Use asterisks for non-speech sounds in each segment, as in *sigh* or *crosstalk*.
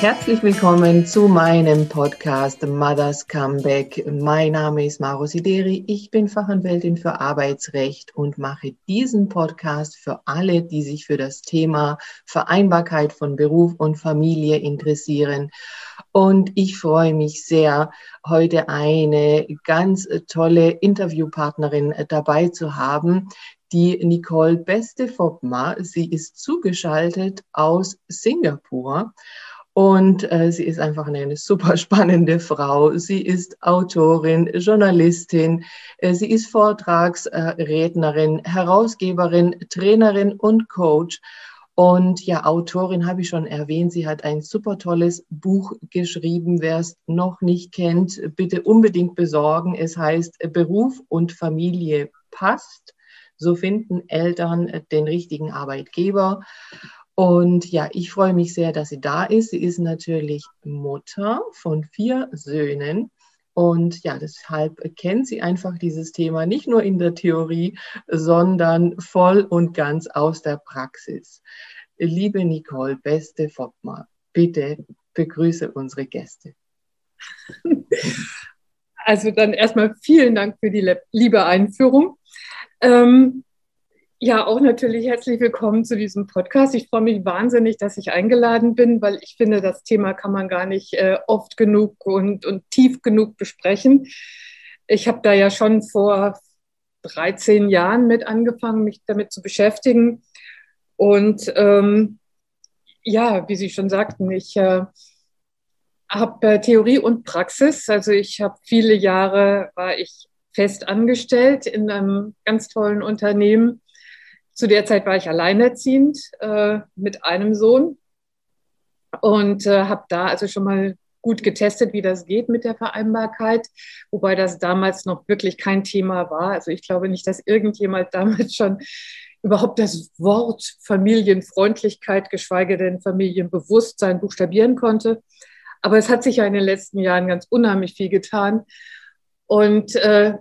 Herzlich willkommen zu meinem Podcast Mothers Comeback. Mein Name ist Maro Sideri. Ich bin Fachanwältin für Arbeitsrecht und mache diesen Podcast für alle, die sich für das Thema Vereinbarkeit von Beruf und Familie interessieren. Und ich freue mich sehr, heute eine ganz tolle Interviewpartnerin dabei zu haben, die Nicole Beste-Fopma. Sie ist zugeschaltet aus Singapur. Und äh, sie ist einfach eine, super spannende Frau. Sie ist Autorin, Journalistin, äh, sie ist Vortragsrednerin, Herausgeberin, Trainerin und Coach. Und ja, Autorin habe ich schon erwähnt. Sie hat ein super tolles Buch geschrieben. Wer es noch nicht kennt, bitte unbedingt besorgen. Es heißt Beruf und Familie passt. So finden Eltern den richtigen Arbeitgeber. Und ja, ich freue mich sehr, dass sie da ist. Sie ist natürlich Mutter von vier Söhnen. Und ja, deshalb kennt sie einfach dieses Thema nicht nur in der Theorie, sondern voll und ganz aus der Praxis. Liebe Nicole, beste Foppma, bitte begrüße unsere Gäste. Also dann erstmal vielen Dank für die liebe Einführung. Ähm, ja, auch natürlich herzlich willkommen zu diesem Podcast. Ich freue mich wahnsinnig, dass ich eingeladen bin, weil ich finde, das Thema kann man gar nicht äh, oft genug und, und tief genug besprechen. Ich habe da ja schon vor 13 Jahren mit angefangen, mich damit zu beschäftigen. Und ähm, ja, wie Sie schon sagten, ich äh, habe äh, Theorie und Praxis. Also ich habe viele Jahre, war ich fest angestellt in einem ganz tollen Unternehmen zu der Zeit war ich alleinerziehend äh, mit einem Sohn und äh, habe da also schon mal gut getestet, wie das geht mit der Vereinbarkeit, wobei das damals noch wirklich kein Thema war. Also ich glaube nicht, dass irgendjemand *laughs* damals schon überhaupt das Wort Familienfreundlichkeit, geschweige denn Familienbewusstsein buchstabieren konnte. Aber es hat sich ja in den letzten Jahren ganz unheimlich viel getan. Und äh,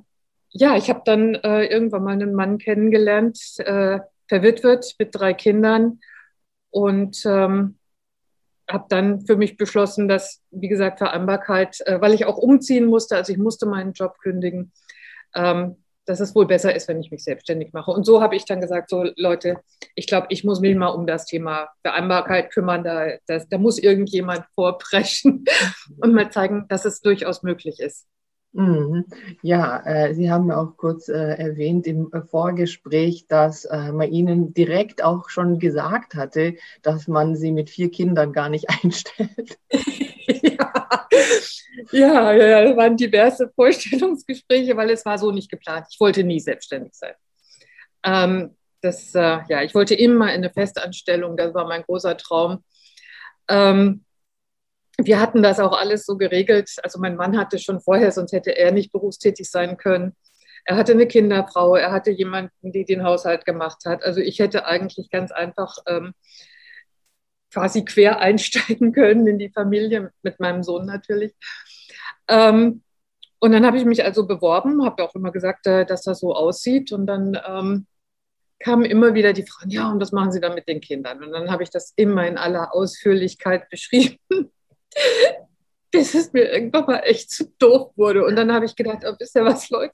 ja, ich habe dann äh, irgendwann mal einen Mann kennengelernt, äh, verwitwet mit drei Kindern und ähm, habe dann für mich beschlossen, dass, wie gesagt, Vereinbarkeit, äh, weil ich auch umziehen musste, also ich musste meinen Job kündigen, ähm, dass es wohl besser ist, wenn ich mich selbstständig mache. Und so habe ich dann gesagt, so Leute, ich glaube, ich muss mich mal um das Thema Vereinbarkeit kümmern. Da, das, da muss irgendjemand vorpreschen *laughs* und mal zeigen, dass es durchaus möglich ist. Mhm. Ja, äh, Sie haben auch kurz äh, erwähnt im äh, Vorgespräch, dass man Ihnen direkt auch schon gesagt hatte, dass man Sie mit vier Kindern gar nicht *laughs* einstellt. ja. ja, ja, das waren diverse Vorstellungsgespräche, weil es war so nicht geplant. Ich wollte nie selbstständig sein. Ähm, das, ja, ich wollte immer in eine Festanstellung, das war mein großer Traum. Ähm, wir hatten das auch alles so geregelt. Also mein Mann hatte schon vorher, sonst hätte er nicht berufstätig sein können. Er hatte eine Kinderfrau, er hatte jemanden, die den Haushalt gemacht hat. Also ich hätte eigentlich ganz einfach ähm, quasi quer *laughs* einsteigen können in die Familie mit meinem Sohn natürlich. Ähm, und dann habe ich mich also beworben, habe auch immer gesagt, äh, dass das so aussieht. Und dann ähm, kamen immer wieder die Fragen, ja, und was machen Sie dann mit den Kindern? Und dann habe ich das immer in aller Ausführlichkeit *laughs* beschrieben *laughs* bis es mir irgendwann mal echt zu doof wurde. Und dann habe ich gedacht, oh, wisst ihr was, Leute,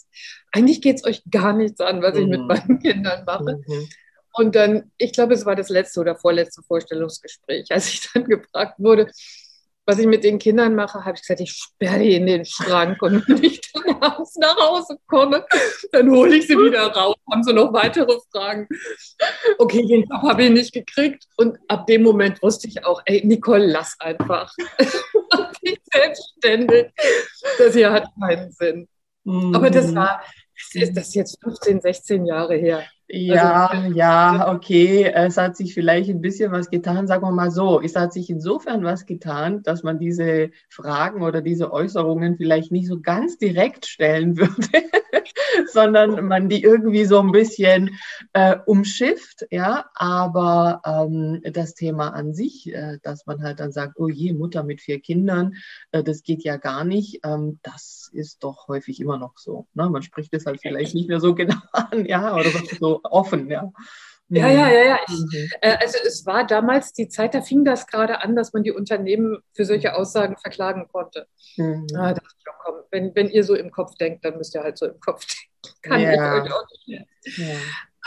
eigentlich geht es euch gar nichts an, was ich mit mhm. meinen Kindern mache. Mhm. Und dann, ich glaube, es war das letzte oder vorletzte Vorstellungsgespräch, als ich dann *laughs* gefragt wurde, was ich mit den Kindern mache, habe ich gesagt, ich sperre die in den Schrank und *laughs* wenn ich dann abends nach Hause komme, dann hole ich sie wieder raus. Haben sie noch weitere Fragen? Okay, den Job habe ich nicht gekriegt. Und ab dem Moment wusste ich auch, ey, Nicole, lass einfach. *laughs* ich selbstständig. Das hier hat keinen Sinn. Mhm. Aber das war, das ist das jetzt 15, 16 Jahre her. Ja, also, ja, okay. Es hat sich vielleicht ein bisschen was getan, sagen wir mal so. Es hat sich insofern was getan, dass man diese Fragen oder diese Äußerungen vielleicht nicht so ganz direkt stellen *laughs* würde, sondern man die irgendwie so ein bisschen äh, umschifft, ja. Aber ähm, das Thema an sich, äh, dass man halt dann sagt, oh je, Mutter mit vier Kindern, äh, das geht ja gar nicht, ähm, das ist doch häufig immer noch so. Ne? Man spricht es halt vielleicht nicht mehr so *laughs* genau an, ja, oder so offen, ja. Ja, ja, ja, ja. Ich, mhm. äh, also es war damals die Zeit, da fing das gerade an, dass man die Unternehmen für solche Aussagen verklagen konnte. Mhm. Ah, dachte ich, oh, komm, wenn, wenn ihr so im Kopf denkt, dann müsst ihr halt so im Kopf *laughs* denken. Kann ja. ich auch nicht mehr. Ja.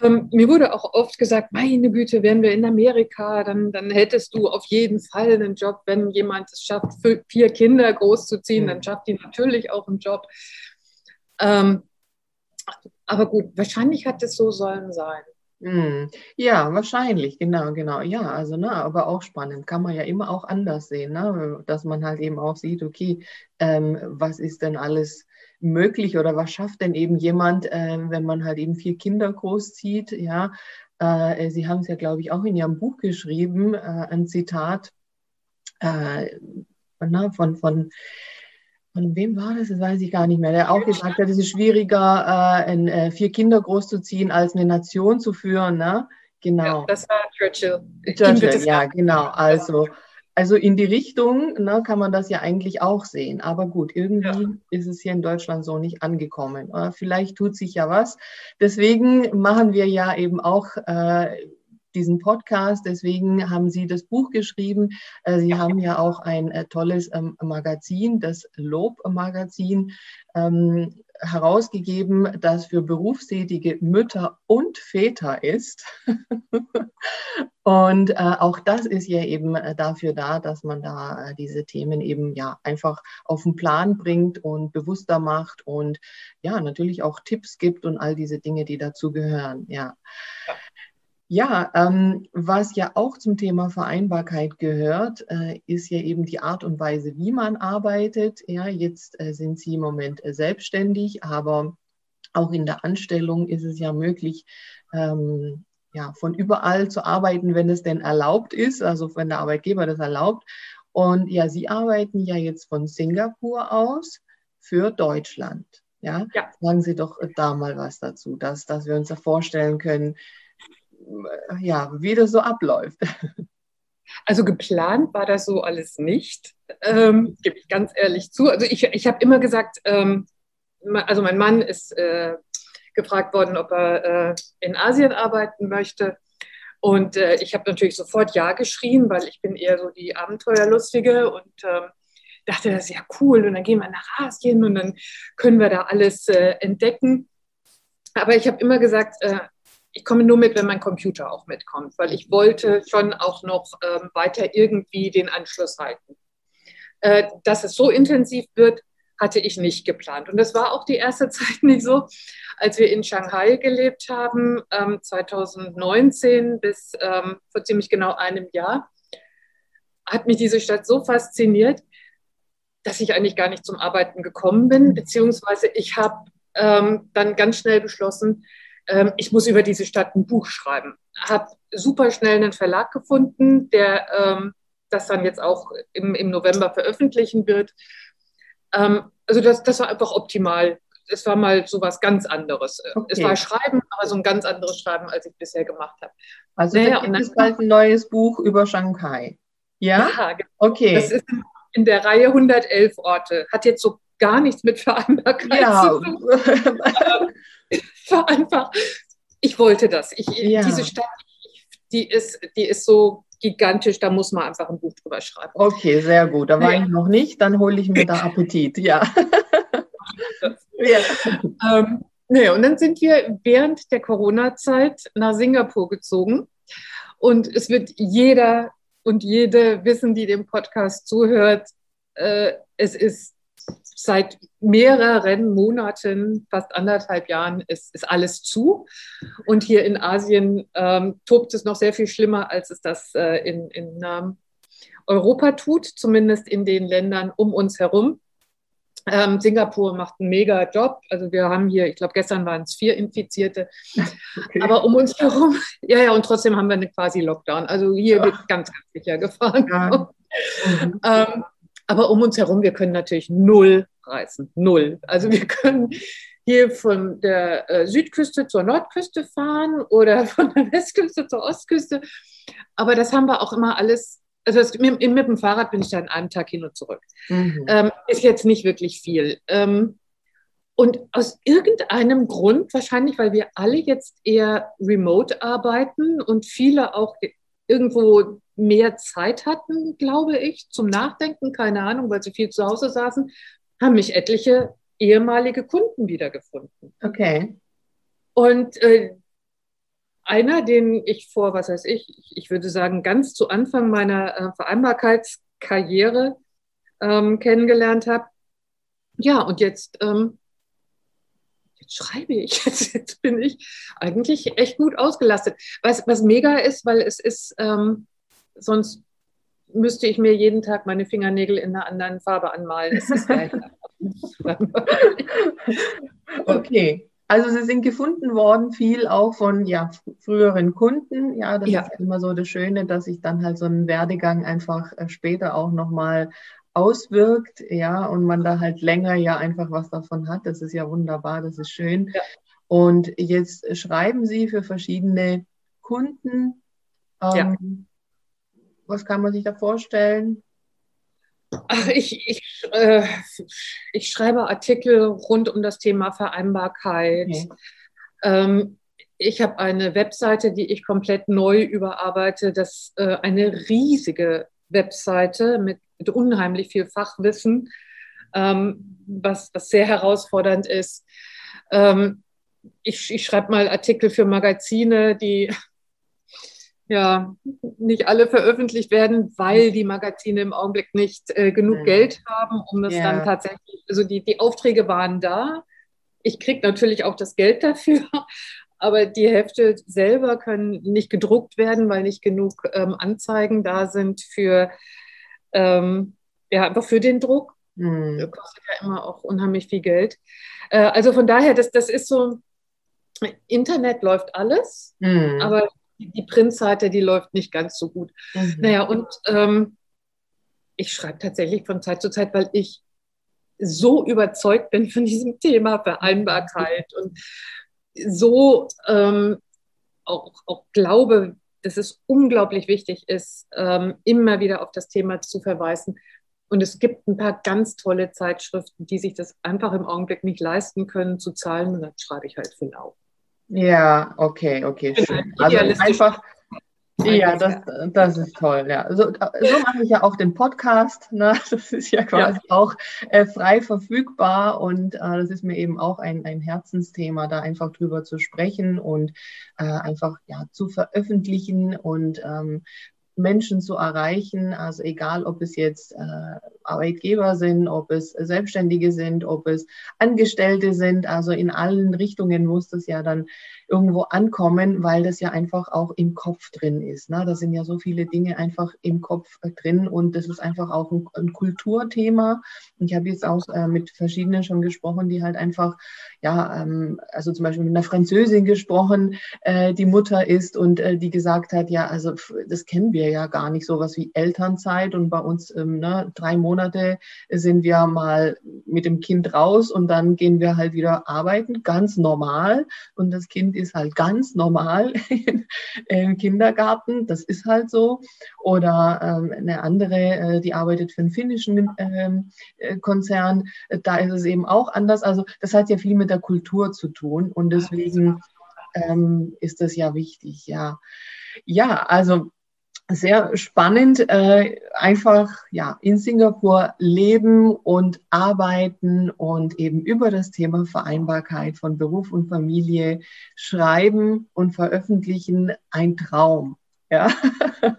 Ähm, mir wurde auch oft gesagt, meine Güte, wären wir in Amerika, dann, dann hättest du auf jeden Fall einen Job. Wenn jemand es schafft, vier Kinder großzuziehen, mhm. dann schafft die natürlich auch einen Job. Ähm, aber gut, wahrscheinlich hat es so sollen sein. Mhm. Ja, wahrscheinlich, genau, genau. Ja, also, ne, aber auch spannend. Kann man ja immer auch anders sehen, ne? Dass man halt eben auch sieht, okay, ähm, was ist denn alles möglich oder was schafft denn eben jemand, äh, wenn man halt eben vier Kinder großzieht, ja. Äh, Sie haben es ja, glaube ich, auch in Ihrem Buch geschrieben, äh, ein Zitat äh, na, von, von von wem war das? Das weiß ich gar nicht mehr. Der auch gesagt hat, es ist schwieriger, äh, ein, äh, vier Kinder großzuziehen, als eine Nation zu führen. Ne? Genau. Ja, das war Churchill. Churchill, ja, genau. Also, also in die Richtung ne, kann man das ja eigentlich auch sehen. Aber gut, irgendwie ja. ist es hier in Deutschland so nicht angekommen. Äh, vielleicht tut sich ja was. Deswegen machen wir ja eben auch äh, diesen Podcast. Deswegen haben Sie das Buch geschrieben. Äh, Sie haben ja auch ein äh, tolles ähm, Magazin, das Lob-Magazin, ähm, herausgegeben, das für berufstätige Mütter und Väter ist. *laughs* und äh, auch das ist ja eben dafür da, dass man da diese Themen eben ja einfach auf den Plan bringt und bewusster macht und ja, natürlich auch Tipps gibt und all diese Dinge, die dazu gehören. Ja. ja. Ja, ähm, was ja auch zum Thema Vereinbarkeit gehört, äh, ist ja eben die Art und Weise, wie man arbeitet. Ja, jetzt äh, sind Sie im Moment äh, selbstständig, aber auch in der Anstellung ist es ja möglich, ähm, ja, von überall zu arbeiten, wenn es denn erlaubt ist, also wenn der Arbeitgeber das erlaubt. Und ja, Sie arbeiten ja jetzt von Singapur aus für Deutschland. Ja, ja. sagen Sie doch da mal was dazu, dass, dass wir uns da vorstellen können, ja, wie das so abläuft. Also geplant war das so alles nicht, ähm, gebe ich ganz ehrlich zu. Also ich, ich habe immer gesagt, ähm, also mein Mann ist äh, gefragt worden, ob er äh, in Asien arbeiten möchte. Und äh, ich habe natürlich sofort Ja geschrien, weil ich bin eher so die Abenteuerlustige und ähm, dachte, das ist ja cool. Und dann gehen wir nach Asien und dann können wir da alles äh, entdecken. Aber ich habe immer gesagt, äh, ich komme nur mit, wenn mein Computer auch mitkommt, weil ich wollte schon auch noch ähm, weiter irgendwie den Anschluss halten. Äh, dass es so intensiv wird, hatte ich nicht geplant. Und das war auch die erste *laughs* Zeit nicht so, als wir in Shanghai gelebt haben, ähm, 2019 bis ähm, vor ziemlich genau einem Jahr, hat mich diese Stadt so fasziniert, dass ich eigentlich gar nicht zum Arbeiten gekommen bin, beziehungsweise ich habe ähm, dann ganz schnell beschlossen, ähm, ich muss über diese Stadt ein Buch schreiben. Habe super schnell einen Verlag gefunden, der ähm, das dann jetzt auch im, im November veröffentlichen wird. Ähm, also das, das war einfach optimal. Es war mal so was ganz anderes. Okay. Es war Schreiben, aber so ein ganz anderes Schreiben, als ich bisher gemacht habe. Also naja, gibt es bald ein neues Buch über Shanghai. Ja? ja genau. okay. Das ist in der Reihe 111 Orte. Hat jetzt so gar nichts mit Vereinbarkeit ja. zu tun. *laughs* war einfach, ich wollte das. Ich, ja. Diese Stadt, die ist, die ist so gigantisch, da muss man einfach ein Buch drüber schreiben. Okay, sehr gut. Da war ja. ich noch nicht, dann hole ich mir da Appetit, ja. *laughs* ja. Ähm, nee, und dann sind wir während der Corona-Zeit nach Singapur gezogen. Und es wird jeder und jede wissen, die dem Podcast zuhört, äh, es ist seit mehreren Monaten, fast anderthalb Jahren, ist, ist alles zu. Und hier in Asien ähm, tobt es noch sehr viel schlimmer, als es das äh, in, in ähm, Europa tut, zumindest in den Ländern um uns herum. Ähm, Singapur macht einen mega Job. Also wir haben hier, ich glaube, gestern waren es vier Infizierte. Okay. Aber um uns herum, *laughs* ja, ja, und trotzdem haben wir eine quasi Lockdown. Also hier ja. wird ganz, ganz sicher gefahren. Ja. Mhm. *laughs* ähm, aber um uns herum, wir können natürlich null reisen. Null. Also wir können hier von der äh, Südküste zur Nordküste fahren oder *laughs* von der Westküste zur Ostküste. Aber das haben wir auch immer alles. Also das, mit, mit, dem Fahrrad bin ich da in einem Tag hin und zurück. Mhm. Ähm, ist jetzt nicht wirklich viel. Ähm, Und aus irgendeinem Grund, wahrscheinlich weil wir alle jetzt eher remote arbeiten und viele auch irgendwo mehr Zeit hatten, glaube ich, zum Nachdenken, keine Ahnung, weil sie viel zu Hause saßen, haben mich etliche ehemalige Kunden wiedergefunden. Okay. Und äh, einer, den ich vor, was weiß ich, ich würde sagen, ganz zu Anfang meiner äh, Vereinbarkeitskarriere ähm, kennengelernt habe. Ja, und jetzt, ähm, jetzt schreibe ich, *laughs* jetzt, jetzt, bin ich eigentlich echt gut ausgelastet. Was, was mega ist, weil es ist, ähm, sonst müsste ich mir jeden Tag meine Fingernägel in einer anderen Farbe anmalen. Es ist *laughs* okay. Also sie sind gefunden worden, viel auch von ja, früheren Kunden. Ja, das ja. ist immer so das Schöne, dass sich dann halt so ein Werdegang einfach äh, später auch nochmal auswirkt, ja, und man da halt länger ja einfach was davon hat. Das ist ja wunderbar, das ist schön. Ja. Und jetzt schreiben Sie für verschiedene Kunden. Ähm, ja. Was kann man sich da vorstellen? Ach, ich, ich, äh, ich schreibe Artikel rund um das Thema Vereinbarkeit. Okay. Ähm, ich habe eine Webseite, die ich komplett neu überarbeite. Das äh, eine riesige Webseite mit, mit unheimlich viel Fachwissen, ähm, was, was sehr herausfordernd ist. Ähm, ich, ich schreibe mal Artikel für Magazine, die *laughs* ja nicht alle veröffentlicht werden, weil die Magazine im Augenblick nicht äh, genug mhm. Geld haben, um das ja. dann tatsächlich, also die, die Aufträge waren da. Ich kriege natürlich auch das Geld dafür, *laughs* aber die Hefte selber können nicht gedruckt werden, weil nicht genug ähm, Anzeigen da sind für, ähm, ja, einfach für den Druck. Mhm. Das kostet ja immer auch unheimlich viel Geld. Äh, also von daher, das, das ist so, Internet läuft alles, mhm. aber die Printseite, die läuft nicht ganz so gut. Mhm. Naja, und ähm, ich schreibe tatsächlich von Zeit zu Zeit, weil ich so überzeugt bin von diesem Thema Vereinbarkeit und so ähm, auch, auch glaube, dass es unglaublich wichtig ist, ähm, immer wieder auf das Thema zu verweisen. Und es gibt ein paar ganz tolle Zeitschriften, die sich das einfach im Augenblick nicht leisten können zu zahlen. Und dann schreibe ich halt für lau. Ja, okay, okay, schön. Also einfach, ja, das, das ist toll, ja. So, so mache ich ja auch den Podcast. Ne? *laughs* Das ist ja quasi ja. auch äh, frei verfügbar und äh, das ist mir eben auch ein, ein Herzensthema, da einfach drüber zu sprechen und äh, einfach ja zu veröffentlichen und ähm, Menschen zu erreichen. Also egal, ob es jetzt äh, Arbeitgeber sind, ob es Selbstständige sind, ob es Angestellte sind. Also in allen Richtungen muss das ja dann irgendwo ankommen, weil das ja einfach auch im Kopf drin ist. Ne? Da sind ja so viele Dinge einfach im Kopf äh, drin und das ist einfach auch ein, ein Kulturthema. Ich habe jetzt auch äh, mit verschiedenen schon gesprochen, die halt einfach, ja, ähm, also zum Beispiel mit einer Französin gesprochen, äh, die Mutter ist und äh, die gesagt hat, ja, also das kennen wir ja gar nicht, sowas wie Elternzeit und bei uns ähm, ne, drei Monate sind wir mal mit dem Kind raus und dann gehen wir halt wieder arbeiten, ganz normal und das Kind ist halt ganz normal im Kindergarten, das ist halt so. Oder ähm, eine andere, äh, die arbeitet für einen finnischen ähm, äh, Konzern, da ist es eben auch anders. Also das hat ja viel mit der Kultur zu tun und deswegen ähm, ist das ja wichtig, ja. Ja, also sehr spannend, äh, einfach ja in Singapur leben und arbeiten und eben über das Thema Vereinbarkeit von Beruf und Familie schreiben und veröffentlichen ein Traum. Ja,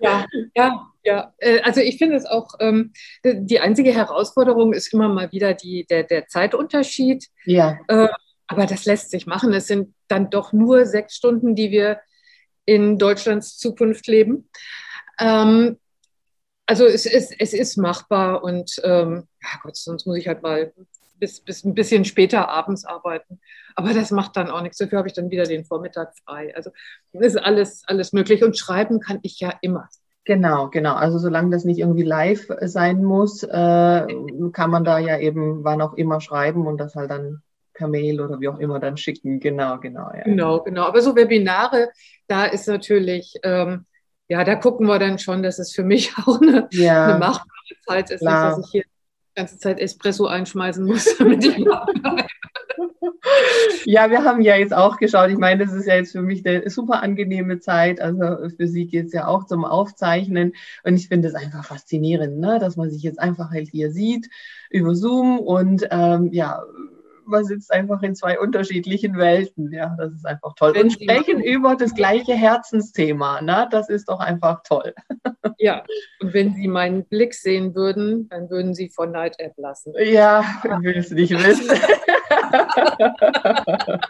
ja, ja. ja. Äh, also ich finde es auch, ähm, die einzige Herausforderung ist immer mal wieder die, der, der Zeitunterschied. Ja. Äh, aber das lässt sich machen. Es sind dann doch nur sechs Stunden, die wir in Deutschlands Zukunft leben. Ähm, also es ist, es ist machbar und ähm, ja Gott, sonst muss ich halt mal bis, bis ein bisschen später abends arbeiten. Aber das macht dann auch nichts. Dafür habe ich dann wieder den Vormittag frei. Also ist alles, alles möglich. Und schreiben kann ich ja immer. Genau, genau. Also solange das nicht irgendwie live sein muss, äh, *laughs* kann man da ja eben wann auch immer schreiben und das halt dann per Mail oder wie auch immer dann schicken. Genau, genau. Ja. Genau, genau. Aber so Webinare, da ist natürlich ähm, ja, da gucken wir dann schon, dass es für mich *laughs* auch eine, ja, eine machbare Zeit ist, klar. dass ich hier die ganze Zeit Espresso einschmeißen muss, *laughs* damit ich ja, wir haben ja jetzt auch geschaut. Ich meine, das ist ja jetzt für mich eine super angenehme Zeit. Also für Sie geht es ja auch zum Aufzeichnen. Und ich finde es einfach faszinierend, ne? dass man sich jetzt einfach halt hier sieht über Zoom und ähm, ja, man sitzt einfach in zwei unterschiedlichen Welten. Ja, das ist einfach toll. Wenn und sprechen über das gleiche Herzensthema. Ne? Das ist doch einfach toll. *laughs* Ja, und wenn Sie meinen Blick sehen würden, dann würden Sie von Neid erblassen. Ja, ich will es nicht wissen.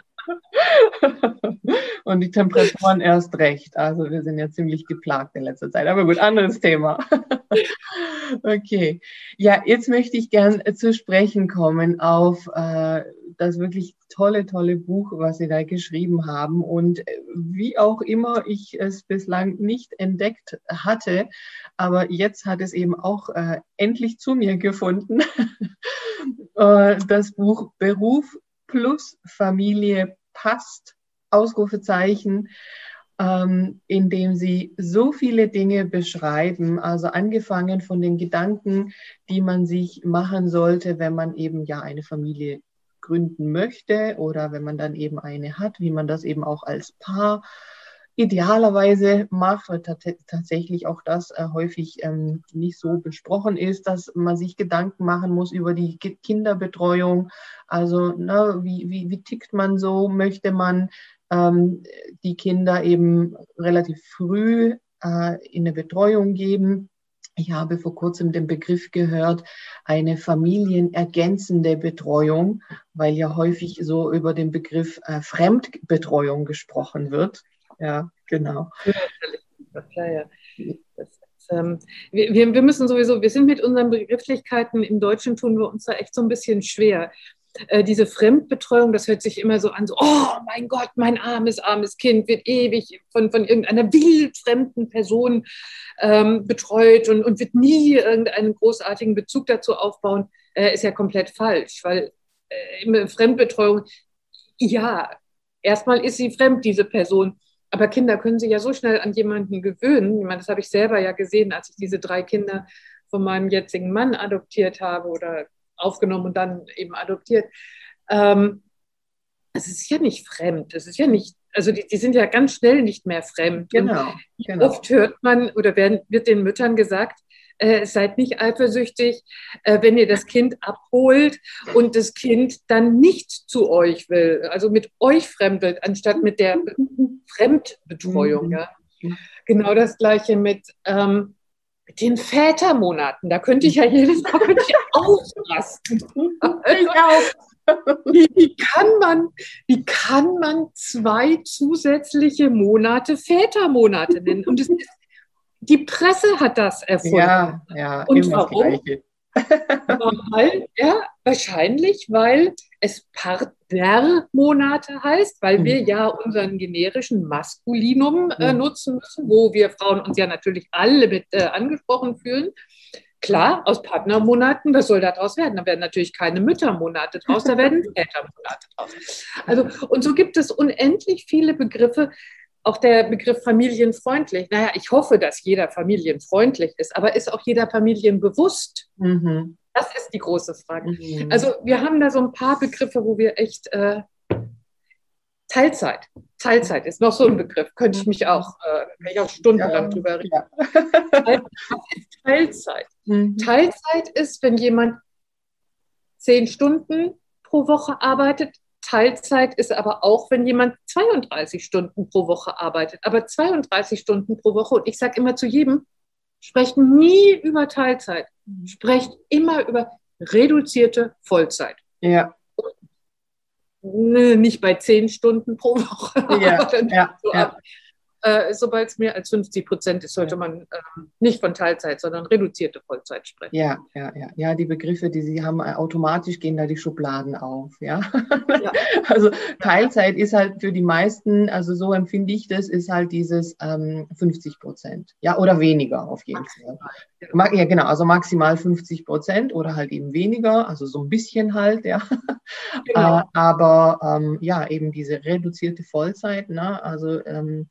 *laughs* *laughs* Und die Temperaturen erst recht. Also wir sind ja ziemlich geplagt in letzter Zeit. Aber gut, anderes Thema. *laughs* Okay. Ja, jetzt möchte ich gern zu sprechen kommen auf äh, das wirklich tolle, tolle Buch, was Sie da geschrieben haben. Und äh, wie auch immer ich es bislang nicht entdeckt hatte, aber jetzt hat es eben auch äh, endlich zu mir gefunden. *laughs* äh, das Buch Beruf plus Familie passt, Ausrufezeichen, ähm, in dem sie so viele Dinge beschreiben, also angefangen von den Gedanken, die man sich machen sollte, wenn man eben ja eine Familie gründen möchte oder wenn man dann eben eine hat, wie man das eben auch als Paar idealerweise macht, weil tatsächlich auch das äh, häufig ähm, nicht so besprochen ist, dass man sich Gedanken machen muss über die Kinderbetreuung. Also ne, wie, wie, wie tickt man so? Möchte man ähm, die Kinder eben relativ früh äh, in eine Betreuung geben? Ich habe vor kurzem den Begriff gehört, eine familienergänzende Betreuung, weil ja häufig so über den Begriff äh, Fremdbetreuung gesprochen wird. Ja, genau. Ja, ja. Das, ähm, wir, wir müssen sowieso, wir sind mit unseren Begrifflichkeiten im Deutschen tun wir uns da echt so ein bisschen schwer. Äh, diese Fremdbetreuung, das hört sich immer so an, so, oh mein Gott, mein armes, armes Kind wird ewig von, von irgendeiner wildfremden Person ähm, betreut und, und wird nie irgendeinen großartigen Bezug dazu aufbauen, äh, ist ja komplett falsch, weil äh, Fremdbetreuung, ja, erstmal ist sie fremd, diese Person. Aber Kinder können sich ja so schnell an jemanden gewöhnen. Ich meine, das habe ich selber ja gesehen, als ich diese drei Kinder von meinem jetzigen Mann adoptiert habe oder aufgenommen und dann eben adoptiert. Ähm, es ist ja nicht fremd. Es ist ja nicht, also die, die sind ja ganz schnell nicht mehr fremd. Genau, genau. Oft hört man oder werden, wird den Müttern gesagt, äh, seid nicht eifersüchtig, äh, wenn ihr das Kind abholt und das Kind dann nicht zu euch will, also mit euch fremdelt, anstatt mit der Fremdbetreuung. Ja. Genau das gleiche mit, ähm, den Vätermonaten. Da könnte ich ja jedes Mal ausrasten. ich auch. Wie, wie, kann man, wie kann man zwei zusätzliche Monate Vätermonate nennen? Und es ist die Presse hat das erfunden. Ja, ja, und warum? *laughs* weil, ja, wahrscheinlich, weil es Partnermonate heißt, weil wir mhm. ja unseren generischen Maskulinum äh, nutzen müssen, wo wir Frauen uns ja natürlich alle mit äh, angesprochen fühlen. Klar, aus Partnermonaten, was soll daraus werden? Da werden natürlich keine Müttermonate draus, da werden *laughs* Vätermonate draus. Also, und so gibt es unendlich viele Begriffe, auch der Begriff familienfreundlich. Naja, ich hoffe, dass jeder familienfreundlich ist, aber ist auch jeder familienbewusst? Mhm. Das ist die große Frage. Mhm. Also wir haben da so ein paar Begriffe, wo wir echt äh, Teilzeit. Teilzeit ist noch so ein Begriff. Könnte ich mich auch, äh, kann ich auch stundenlang ja, drüber reden. Ja. Teilzeit. Mhm. Teilzeit ist, wenn jemand zehn Stunden pro Woche arbeitet, Teilzeit ist aber auch, wenn jemand 32 Stunden pro Woche arbeitet. Aber 32 Stunden pro Woche, und ich sage immer zu jedem, sprecht nie über Teilzeit, sprecht immer über reduzierte Vollzeit. Ja. Nicht bei 10 Stunden pro Woche. Ja, *laughs* so ja. Äh, sobald es mehr als 50 Prozent ist, sollte man äh, nicht von Teilzeit, sondern reduzierte Vollzeit sprechen. Ja, ja, ja. Ja, die Begriffe, die Sie haben, äh, automatisch gehen da die Schubladen auf. Ja. ja. *laughs* Also Teilzeit ist halt für die meisten, also so empfinde ich das, ist halt dieses ähm, 50 Prozent. Ja, oder weniger auf jeden Fall. Ja, genau, also maximal 50 Prozent oder halt eben weniger, also so ein bisschen halt, ja. Genau. Äh, aber ähm, ja, eben diese reduzierte Vollzeit, ne? also ähm,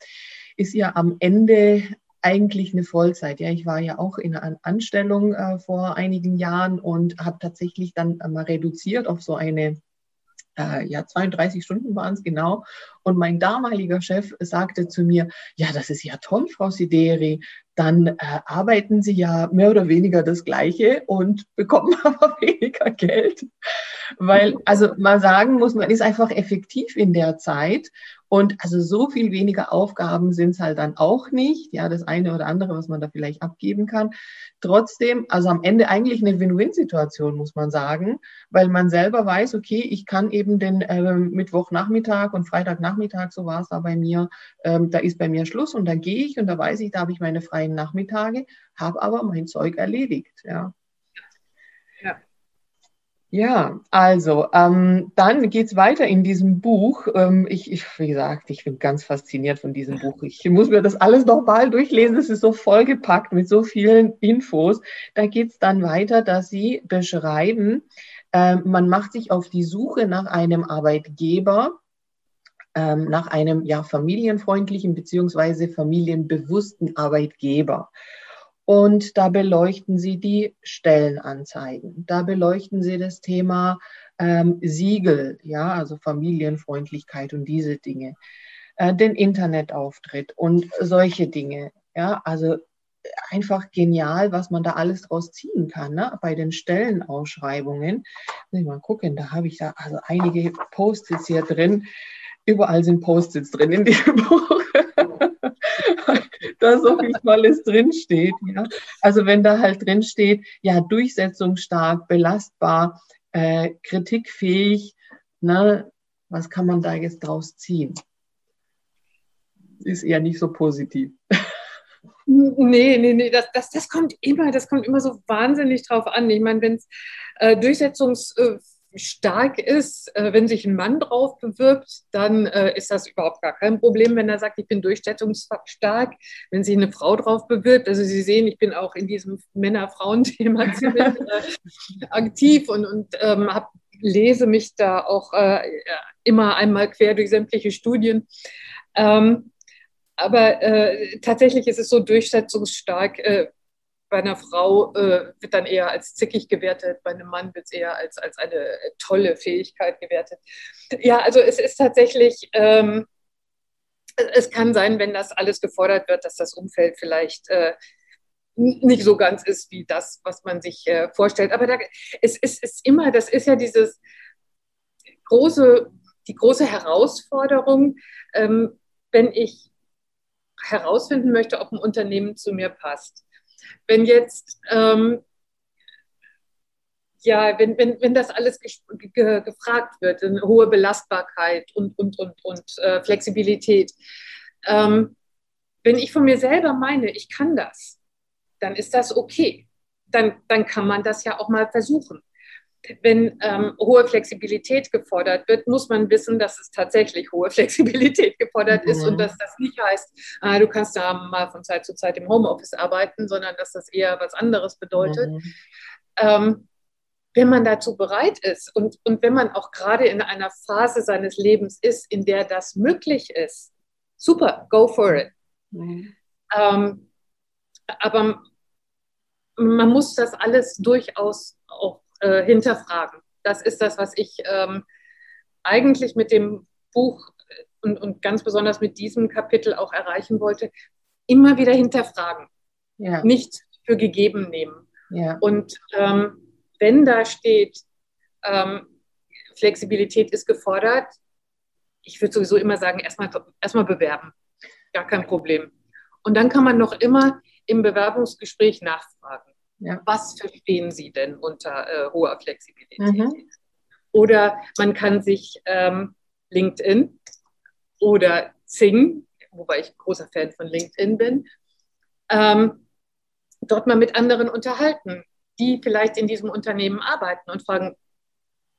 ist ja am Ende eigentlich eine Vollzeit. Ja, ich war ja auch in einer Anstellung äh, vor einigen Jahren und habe tatsächlich dann mal reduziert auf so eine äh, ja, 32 Stunden waren es genau. Und mein damaliger Chef sagte zu mir, ja, das ist ja toll, Frau Sideri, dann äh, arbeiten Sie ja mehr oder weniger das Gleiche und bekommen *laughs* aber weniger Geld. Weil, also mal sagen muss, man ist einfach effektiv in der Zeit und also so viel weniger Aufgaben sind es halt dann auch nicht. Ja, das eine oder andere, was man da vielleicht abgeben kann. Trotzdem, also am Ende eigentlich eine Win-Win-Situation, muss man sagen, weil man selber weiß, okay, ich kann eben den äh, Mittwochnachmittag und Freitagnachmittag, so war es da bei mir, ähm, da ist bei mir Schluss und da gehe ich und da weiß ich, da habe ich meine freien Nachmittage, habe aber mein Zeug erledigt. Ja. Ja. Ja, also ähm, dann geht's weiter in diesem Buch. Ähm, ich, ich, wie gesagt, ich bin ganz fasziniert von diesem Buch. Ich muss mir das alles nochmal durchlesen. Es ist so vollgepackt mit so vielen Infos. Da geht's dann weiter, dass Sie beschreiben, äh, man macht sich auf die Suche nach einem Arbeitgeber, ähm, nach einem ja familienfreundlichen beziehungsweise familienbewussten Arbeitgeber. Und da beleuchten Sie die Stellenanzeigen. Da beleuchten Sie das Thema ähm, Siegel, ja, also Familienfreundlichkeit und diese Dinge. Äh, den Internetauftritt und solche Dinge. Ja, also einfach genial, was man da alles draus ziehen kann, ne? bei den Stellenausschreibungen. Muss ich mal gucken, da habe ich da also einige Post-its hier drin. Überall sind Post-its drin in dem *laughs* Buch da so viel Tolles drinsteht. Ja? Also wenn da halt drinsteht, ja, durchsetzungsstark, belastbar, äh, kritikfähig, ne, was kann man da jetzt draus ziehen? Ist eher nicht so positiv. Nee, nee, nee, das, das, das kommt immer, das kommt immer so wahnsinnig drauf an. Ich meine, wenn es äh, durchsetzungs äh, stark ist, äh, wenn sich ein Mann drauf bewirbt, dann äh, ist das überhaupt gar kein Problem, wenn er sagt, ich bin durchsetzungsstark. Wenn sich eine Frau drauf bewirbt, also Sie sehen, ich bin auch in diesem Männer-Frauen-Thema *laughs* ziemlich äh, aktiv und, und ähm, hab, lese mich da auch äh, immer einmal quer durch sämtliche Studien. Ähm, aber äh, tatsächlich ist es so durchsetzungsstark, äh, bei einer Frau äh, wird dann eher als zickig gewertet, bei einem Mann wird es eher als, als eine äh, tolle Fähigkeit gewertet. Ja, also es ist tatsächlich, ähm, es kann sein, wenn das alles gefordert wird, dass das Umfeld vielleicht äh, nicht so ganz ist wie das, was man sich äh, vorstellt. Aber da, es, es ist immer, das ist ja dieses große, die große Herausforderung, ähm, wenn ich herausfinden möchte, ob ein Unternehmen zu mir passt wenn jetzt, ähm, ja, wenn, wenn, wenn das alles ge ge gefragt wird, eine hohe Belastbarkeit und, und, und, und äh, Flexibilität, ähm, wenn ich von mir selber meine, ich kann das, dann ist das okay. Dann, dann kann man das ja auch mal versuchen wenn ähm, hohe Flexibilität gefordert wird, muss man wissen, dass es tatsächlich hohe *laughs* Flexibilität gefordert mhm. ist und mhm. dass das nicht heißt, äh, du kannst da mal von Zeit zu Zeit im Homeoffice arbeiten, sondern dass das eher was anderes bedeutet. Mhm. Ähm, wenn man dazu bereit ist und, und wenn man auch gerade in einer Phase seines Lebens ist, in der das möglich ist, super, go for it. Mhm. Ähm, aber man muss das alles durchaus auch äh, hinterfragen. Das ist das, was ich ähm, eigentlich mit dem Buch und, und ganz besonders mit diesem Kapitel auch erreichen wollte. Immer wieder hinterfragen, ja. nicht für gegeben nehmen. Ja. Und ähm, wenn da steht, ähm, Flexibilität ist gefordert, ich würde sowieso immer sagen, erstmal erstmal bewerben. Gar kein Problem. Und dann kann man noch immer im Bewerbungsgespräch nachfragen. Ja. Was verstehen Sie denn unter äh, hoher Flexibilität? Mhm. Oder man kann sich ähm, LinkedIn oder Zing, wobei ich großer Fan von LinkedIn bin, ähm, dort mal mit anderen unterhalten, die vielleicht in diesem Unternehmen arbeiten und fragen,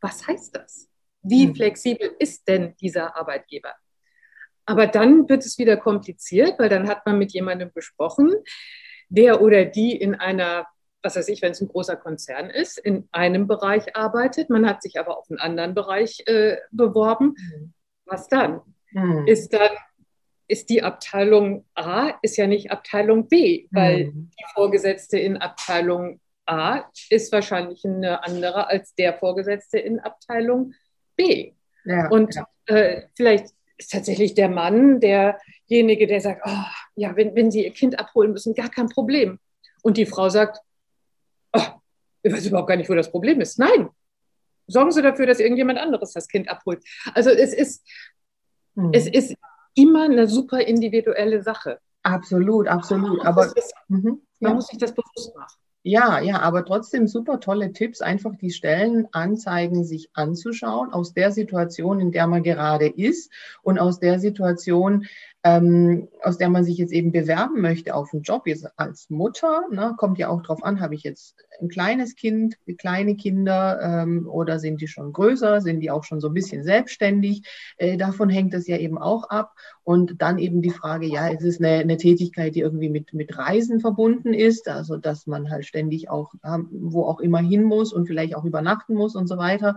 was heißt das? Wie mhm. flexibel ist denn dieser Arbeitgeber? Aber dann wird es wieder kompliziert, weil dann hat man mit jemandem gesprochen, der oder die in einer was weiß ich, wenn es ein großer Konzern ist, in einem Bereich arbeitet, man hat sich aber auf einen anderen Bereich äh, beworben. Was dann? Mhm. Ist dann ist die Abteilung A ist ja nicht Abteilung B, weil mhm. die Vorgesetzte in Abteilung A ist wahrscheinlich eine andere als der Vorgesetzte in Abteilung B. Ja, und ja. Äh, vielleicht ist tatsächlich der Mann derjenige, der sagt, oh, ja, wenn, wenn Sie Ihr Kind abholen müssen, gar kein Problem. Und die Frau sagt, oh, ich weiß überhaupt gar nicht, wo das Problem ist. Nein, sorgen Sie dafür, dass irgendjemand anderes das Kind abholt. Also es ist, hm. es ist immer eine super individuelle Sache. Absolut, absolut. Aber mhm, man ja. muss sich das bewusst machen. Ja, ja, aber trotzdem super tolle Tipps, einfach die Stellenanzeigen sich anzuschauen aus der Situation, in der man gerade ist und aus der Situation, ähm, aus der man sich jetzt eben bewerben möchte auf einen Job, jetzt als Mutter, ne, kommt ja auch drauf an, habe ich jetzt ein kleines Kind, kleine Kinder ähm, oder sind die schon größer, sind die auch schon so ein bisschen selbstständig, äh, davon hängt es ja eben auch ab und dann eben die Frage, ja, ist es eine, eine Tätigkeit, die irgendwie mit, mit Reisen verbunden ist, also dass man halt ständig auch, wo auch immer hin muss und vielleicht auch übernachten muss und so weiter.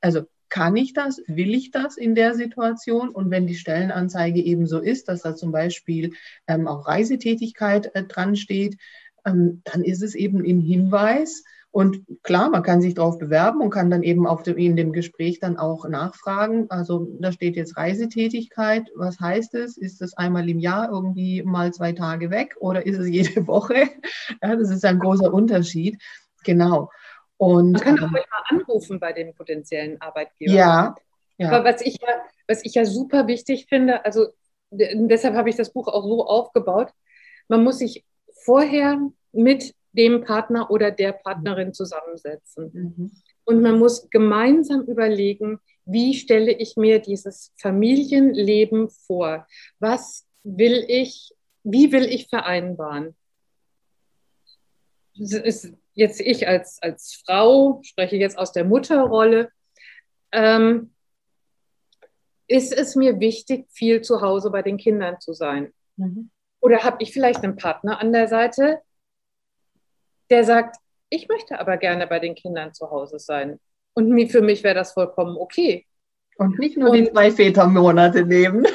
Also kann ich das? Will ich das in der Situation? Und wenn die Stellenanzeige eben so ist, dass da zum Beispiel ähm, auch Reisetätigkeit äh, dran steht, ähm, dann ist es eben im Hinweis. Und klar, man kann sich darauf bewerben und kann dann eben auf dem, in dem Gespräch dann auch nachfragen. Also da steht jetzt Reisetätigkeit. Was heißt es? Ist es einmal im Jahr irgendwie mal zwei Tage weg oder ist es jede *laughs* Woche? Ja, das ist ein großer Unterschied. Genau. Und, Man kann auch ähm, mal anrufen bei den potenziellen Arbeitgebern. Ja. ja. Aber was ich ja, was ich ja super wichtig finde, also deshalb habe ich das Buch auch so aufgebaut, man muss sich vorher mit dem Partner oder der Partnerin zusammensetzen. Mhm. Und man muss gemeinsam überlegen, wie stelle ich mir dieses Familienleben vor? Was will ich, wie will ich vereinbaren? Ist jetzt ich als, als Frau, spreche jetzt aus der Mutterrolle, ähm, ist es mir wichtig, viel zu Hause bei den Kindern zu sein? Mhm. Oder habe ich vielleicht einen Partner an der Seite, der sagt, ich möchte aber gerne bei den Kindern zu Hause sein. Und für mich wäre das vollkommen okay. Und nicht nur Und, die zwei Vätermonate nehmen.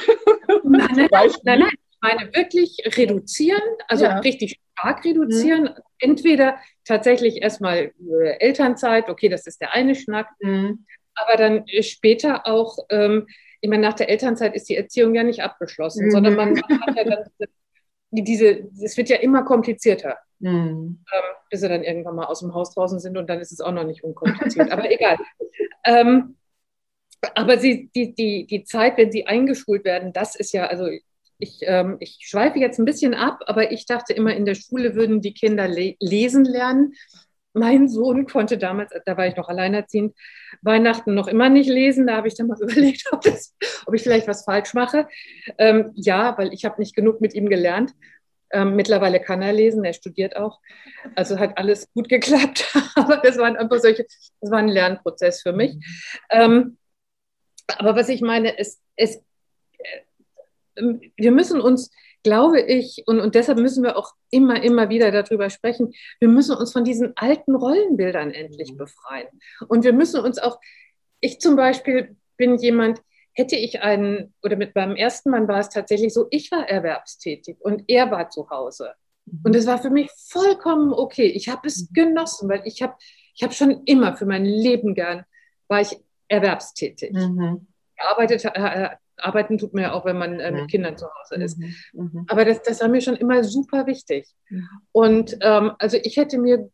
Nein, nein, nein, nein, meine wirklich reduzieren, also ja. richtig stark reduzieren. Mhm. Entweder tatsächlich erstmal äh, Elternzeit, okay, das ist der eine Schnack, mhm. aber dann später auch, ähm, ich meine, nach der Elternzeit ist die Erziehung ja nicht abgeschlossen, mhm. sondern man hat ja dann diese, es wird ja immer komplizierter, mhm. ähm, bis sie dann irgendwann mal aus dem Haus draußen sind und dann ist es auch noch nicht unkompliziert, aber egal. Ähm, aber sie, die, die, die Zeit, wenn sie eingeschult werden, das ist ja, also ich, ähm, ich schweife jetzt ein bisschen ab, aber ich dachte immer, in der Schule würden die Kinder le lesen lernen. Mein Sohn konnte damals, da war ich noch alleinerziehend, Weihnachten noch immer nicht lesen. Da habe ich dann mal *laughs* überlegt, ob, das, ob ich vielleicht was falsch mache. Ähm, ja, weil ich habe nicht genug mit ihm gelernt. Ähm, mittlerweile kann er lesen, er studiert auch. Also hat alles gut geklappt. *laughs* aber das waren einfach solche, das war ein Lernprozess für mich. Ähm, aber was ich meine, es, es wir müssen uns, glaube ich, und, und deshalb müssen wir auch immer, immer wieder darüber sprechen, wir müssen uns von diesen alten Rollenbildern endlich mhm. befreien. Und wir müssen uns auch, ich zum Beispiel bin jemand, hätte ich einen, oder mit meinem ersten Mann war es tatsächlich so, ich war erwerbstätig und er war zu Hause. Und mhm. es war für mich vollkommen okay. Ich habe es mhm. genossen, weil ich habe ich hab schon immer für mein Leben gern, war ich erwerbstätig. Mhm. Gearbeitet, äh, arbeiten tut man ja auch, wenn man äh, mit Kindern zu Hause ist. Mhm. Mhm. Aber das, das war mir schon immer super wichtig. Mhm. Und ähm, also ich hätte mir,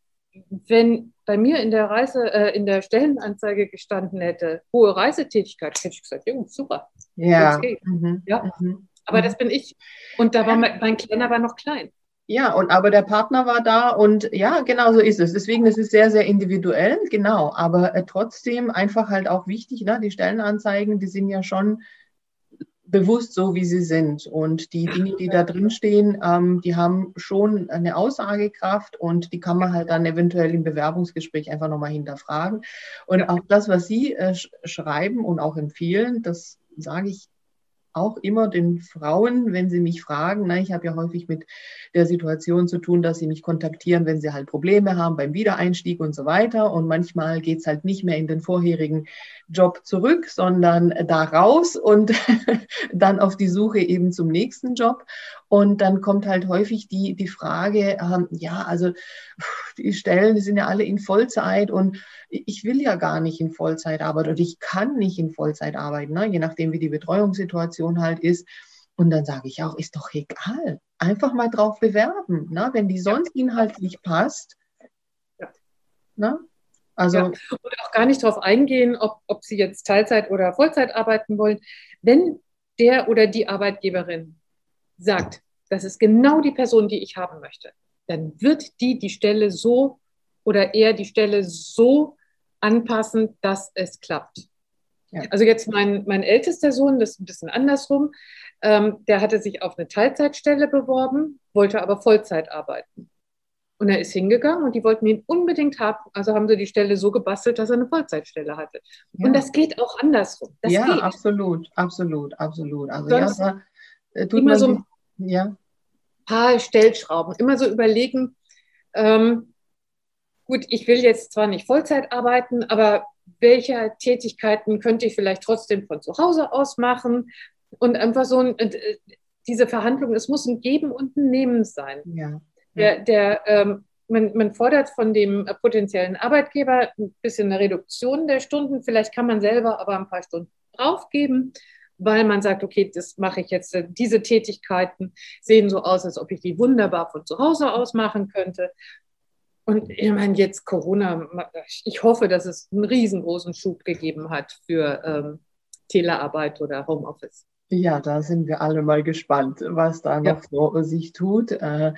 wenn bei mir in der Reise, äh, in der Stellenanzeige gestanden hätte, hohe Reisetätigkeit, hätte ich gesagt, ja, super. Ja. Mhm. ja. Mhm. Aber das bin ich. Und da war mein, mein Kleiner war noch klein. Ja, und aber der Partner war da und ja, genau so ist es. Deswegen ist es sehr, sehr individuell, genau. Aber äh, trotzdem einfach halt auch wichtig, ne? die Stellenanzeigen, die sind ja schon bewusst so, wie sie sind. Und die Dinge, die da drin stehen, ähm, die haben schon eine Aussagekraft und die kann man halt dann eventuell im Bewerbungsgespräch einfach nochmal hinterfragen. Und auch das, was Sie äh, schreiben und auch empfehlen, das sage ich auch immer den Frauen, wenn sie mich fragen, na, ich habe ja häufig mit der Situation zu tun, dass sie mich kontaktieren, wenn sie halt Probleme haben beim Wiedereinstieg und so weiter. Und manchmal geht es halt nicht mehr in den vorherigen Job zurück, sondern da raus und *laughs* dann auf die Suche eben zum nächsten Job. Und dann kommt halt häufig die, die Frage, ähm, ja, also die Stellen, die sind ja alle in Vollzeit und ich will ja gar nicht in Vollzeit arbeiten oder ich kann nicht in Vollzeit arbeiten, ne? je nachdem, wie die Betreuungssituation halt ist. Und dann sage ich auch, ist doch egal. Einfach mal drauf bewerben. Ne? Wenn die sonst inhaltlich passt. Ja. Ne? Also, ja. Und auch gar nicht darauf eingehen, ob, ob sie jetzt Teilzeit oder Vollzeit arbeiten wollen. Wenn der oder die Arbeitgeberin sagt, das ist genau die Person, die ich haben möchte, dann wird die die Stelle so oder eher die Stelle so anpassen, dass es klappt. Ja. Also jetzt mein, mein ältester Sohn, das ist ein bisschen andersrum, ähm, der hatte sich auf eine Teilzeitstelle beworben, wollte aber Vollzeit arbeiten. Und er ist hingegangen und die wollten ihn unbedingt haben. Also haben sie die Stelle so gebastelt, dass er eine Vollzeitstelle hatte. Ja. Und das geht auch andersrum. Das ja, geht. absolut, absolut, absolut. Also Sonst ja, da, äh, tut immer so ein ja. paar Stellschrauben. Immer so überlegen, ähm, gut, ich will jetzt zwar nicht Vollzeit arbeiten, aber welche Tätigkeiten könnte ich vielleicht trotzdem von zu Hause aus machen? Und einfach so ein, äh, diese Verhandlung, es muss ein Geben und ein Nehmen sein. Ja. Der, der, ähm, man, man, fordert von dem potenziellen Arbeitgeber ein bisschen eine Reduktion der Stunden. Vielleicht kann man selber aber ein paar Stunden draufgeben, weil man sagt, okay, das mache ich jetzt. Diese Tätigkeiten sehen so aus, als ob ich die wunderbar von zu Hause aus machen könnte. Und ich meine, jetzt Corona, ich hoffe, dass es einen riesengroßen Schub gegeben hat für ähm, Telearbeit oder Homeoffice. Ja, da sind wir alle mal gespannt, was da noch so sich tut. Äh,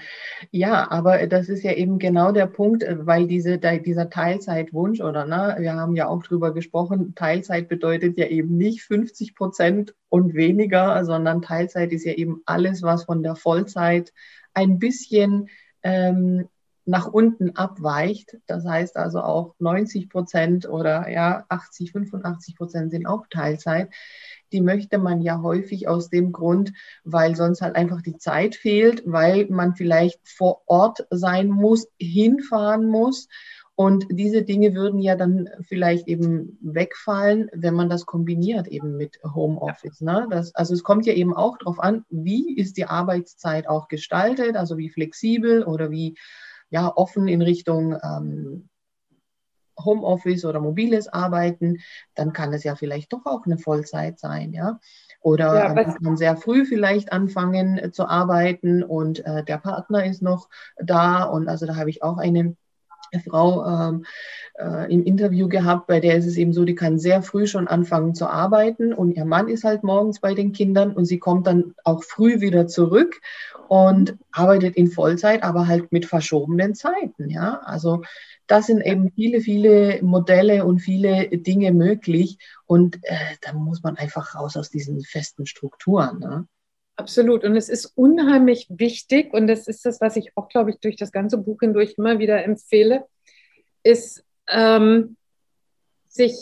ja, aber das ist ja eben genau der Punkt, äh, weil diese, dieser Teilzeitwunsch oder ne, wir haben ja auch drüber gesprochen, Teilzeit bedeutet ja eben nicht 50 Prozent und weniger, sondern Teilzeit ist ja eben alles, was von der Vollzeit ein bisschen ähm, nach unten abweicht. Das heißt also auch 90 Prozent oder ja 80, 85 Prozent sind auch Teilzeit die möchte man ja häufig aus dem Grund, weil sonst halt einfach die Zeit fehlt, weil man vielleicht vor Ort sein muss, hinfahren muss. Und diese Dinge würden ja dann vielleicht eben wegfallen, wenn man das kombiniert eben mit Homeoffice. Ne? Das, also es kommt ja eben auch darauf an, wie ist die Arbeitszeit auch gestaltet, also wie flexibel oder wie ja, offen in Richtung ähm, Homeoffice oder mobiles Arbeiten, dann kann es ja vielleicht doch auch eine Vollzeit sein, ja. Oder ja, man kann sehr früh vielleicht anfangen äh, zu arbeiten und äh, der Partner ist noch da. Und also da habe ich auch eine Frau ähm, äh, im Interview gehabt, bei der ist es eben so, die kann sehr früh schon anfangen zu arbeiten und ihr Mann ist halt morgens bei den Kindern und sie kommt dann auch früh wieder zurück und arbeitet in Vollzeit, aber halt mit verschobenen Zeiten, ja. Also da sind eben viele, viele Modelle und viele Dinge möglich. Und äh, da muss man einfach raus aus diesen festen Strukturen. Ne? Absolut. Und es ist unheimlich wichtig, und das ist das, was ich auch, glaube ich, durch das ganze Buch hindurch immer wieder empfehle, ist, ähm, sich,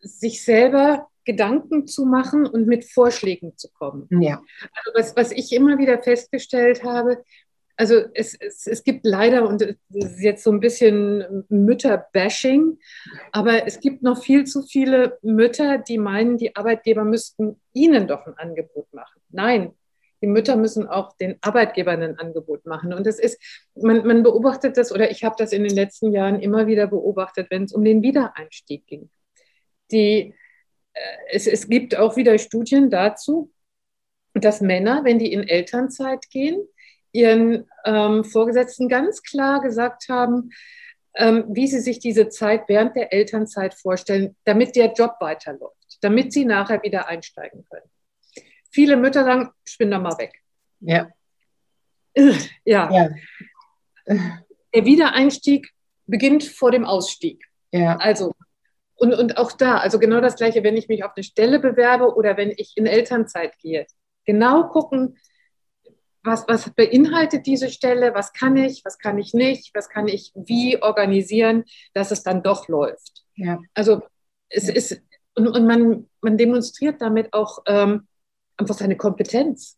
sich selber Gedanken zu machen und mit Vorschlägen zu kommen. Ja. Also was, was ich immer wieder festgestellt habe, also es, es, es gibt leider, und es ist jetzt so ein bisschen Mütter-Bashing, aber es gibt noch viel zu viele Mütter, die meinen, die Arbeitgeber müssten ihnen doch ein Angebot machen. Nein, die Mütter müssen auch den Arbeitgebern ein Angebot machen. Und es ist, man, man beobachtet das, oder ich habe das in den letzten Jahren immer wieder beobachtet, wenn es um den Wiedereinstieg ging. Die, äh, es, es gibt auch wieder Studien dazu, dass Männer, wenn die in Elternzeit gehen, ihren ähm, Vorgesetzten ganz klar gesagt haben, ähm, wie sie sich diese Zeit während der Elternzeit vorstellen, damit der Job weiterläuft, damit sie nachher wieder einsteigen können. Viele Mütter sagen, ich bin da mal weg. Ja. Ja. ja. Der Wiedereinstieg beginnt vor dem Ausstieg. Ja. Also, und, und auch da, also genau das Gleiche, wenn ich mich auf eine Stelle bewerbe oder wenn ich in Elternzeit gehe. Genau gucken, was, was beinhaltet diese Stelle, was kann ich, was kann ich nicht, was kann ich wie organisieren, dass es dann doch läuft. Ja. Also es ja. ist, und, und man, man demonstriert damit auch ähm, einfach seine Kompetenz.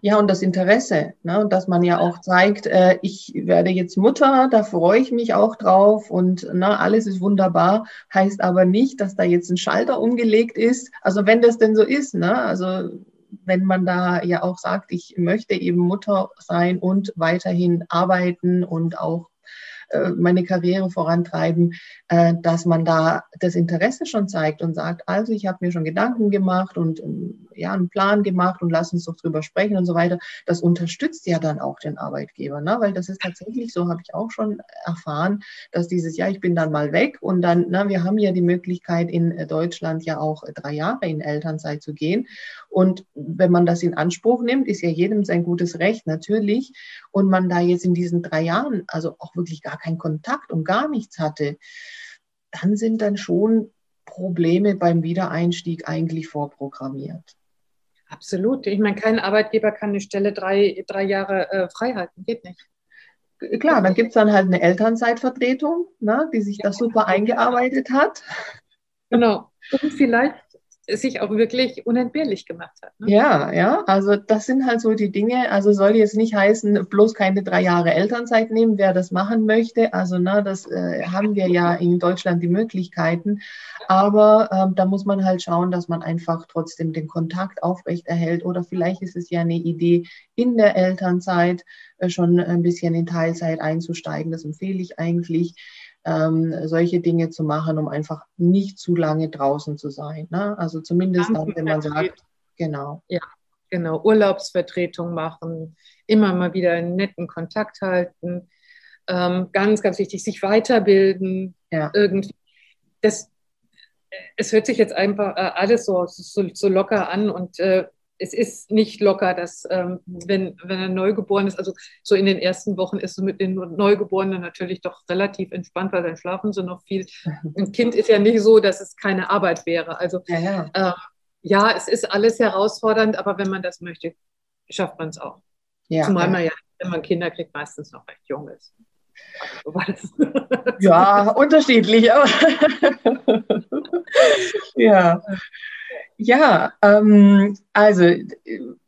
Ja, und das Interesse, ne? und dass man ja auch zeigt, äh, ich werde jetzt Mutter, da freue ich mich auch drauf und ne, alles ist wunderbar, heißt aber nicht, dass da jetzt ein Schalter umgelegt ist. Also wenn das denn so ist, ne? also wenn man da ja auch sagt, ich möchte eben Mutter sein und weiterhin arbeiten und auch meine Karriere vorantreiben, äh, dass man da das Interesse schon zeigt und sagt, also ich habe mir schon Gedanken gemacht und ähm, ja, einen Plan gemacht und lass uns doch drüber sprechen und so weiter. Das unterstützt ja dann auch den Arbeitgeber, ne? weil das ist tatsächlich so, habe ich auch schon erfahren, dass dieses Jahr, ich bin dann mal weg und dann, na, wir haben ja die Möglichkeit in äh, Deutschland ja auch drei Jahre in Elternzeit zu gehen. Und wenn man das in Anspruch nimmt, ist ja jedem sein gutes Recht, natürlich. Und man da jetzt in diesen drei Jahren also auch wirklich gar keinen Kontakt und gar nichts hatte, dann sind dann schon Probleme beim Wiedereinstieg eigentlich vorprogrammiert. Absolut. Ich meine, kein Arbeitgeber kann eine Stelle drei, drei Jahre äh, frei halten. Geht nicht. Klar, dann gibt es dann halt eine Elternzeitvertretung, ne, die sich ja. da super eingearbeitet hat. Genau. Und vielleicht sich auch wirklich unentbehrlich gemacht hat. Ne? Ja, ja, also das sind halt so die Dinge. Also soll jetzt nicht heißen, bloß keine drei Jahre Elternzeit nehmen, wer das machen möchte. Also na, das äh, haben wir ja in Deutschland die Möglichkeiten. Aber ähm, da muss man halt schauen, dass man einfach trotzdem den Kontakt aufrechterhält. Oder vielleicht ist es ja eine Idee, in der Elternzeit äh, schon ein bisschen in Teilzeit einzusteigen. Das empfehle ich eigentlich ähm, solche Dinge zu machen, um einfach nicht zu lange draußen zu sein. Ne? Also zumindest dann, wenn man sagt, genau. Ja, genau. Urlaubsvertretung machen, immer mal wieder einen netten Kontakt halten. Ähm, ganz, ganz wichtig, sich weiterbilden. Ja. Irgendwie. Das, es hört sich jetzt einfach äh, alles so, so, so, locker an und äh, es ist nicht locker, dass ähm, wenn, wenn er neugeboren ist, also so in den ersten Wochen ist es mit den Neugeborenen natürlich doch relativ entspannt, weil dann schlafen sie noch viel. Mhm. Ein Kind ist ja nicht so, dass es keine Arbeit wäre. Also ja, ja. Äh, ja es ist alles herausfordernd, aber wenn man das möchte, schafft man es auch. Ja, Zumal man ja, wenn man Kinder kriegt, meistens noch recht jung ist. ja, unterschiedlich, aber *laughs* *laughs* ja. Ja, ähm, also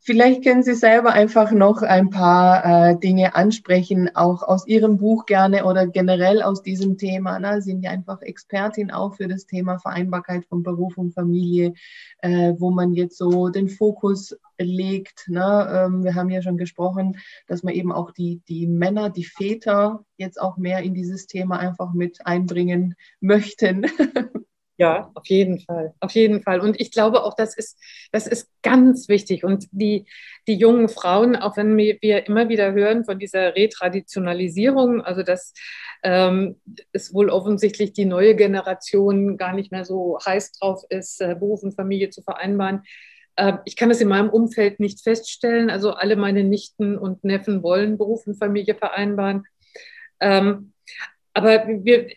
vielleicht können Sie selber einfach noch ein paar äh, Dinge ansprechen, auch aus Ihrem Buch gerne oder generell aus diesem Thema. Ne? Sie sind ja einfach Expertin auch für das Thema Vereinbarkeit von Beruf und Familie, äh, wo man jetzt so den Fokus legt. Ne? Ähm, wir haben ja schon gesprochen, dass man eben auch die, die Männer, die Väter jetzt auch mehr in dieses Thema einfach mit einbringen möchten. *laughs* Ja, auf jeden Fall, auf jeden Fall. Und ich glaube auch, das ist, das ist ganz wichtig. Und die, die jungen Frauen, auch wenn wir, immer wieder hören von dieser Retraditionalisierung, also dass ähm, es wohl offensichtlich die neue Generation gar nicht mehr so heiß drauf ist, äh, Beruf und Familie zu vereinbaren. Äh, ich kann das in meinem Umfeld nicht feststellen. Also alle meine Nichten und Neffen wollen Beruf und Familie vereinbaren. Ähm, aber wir,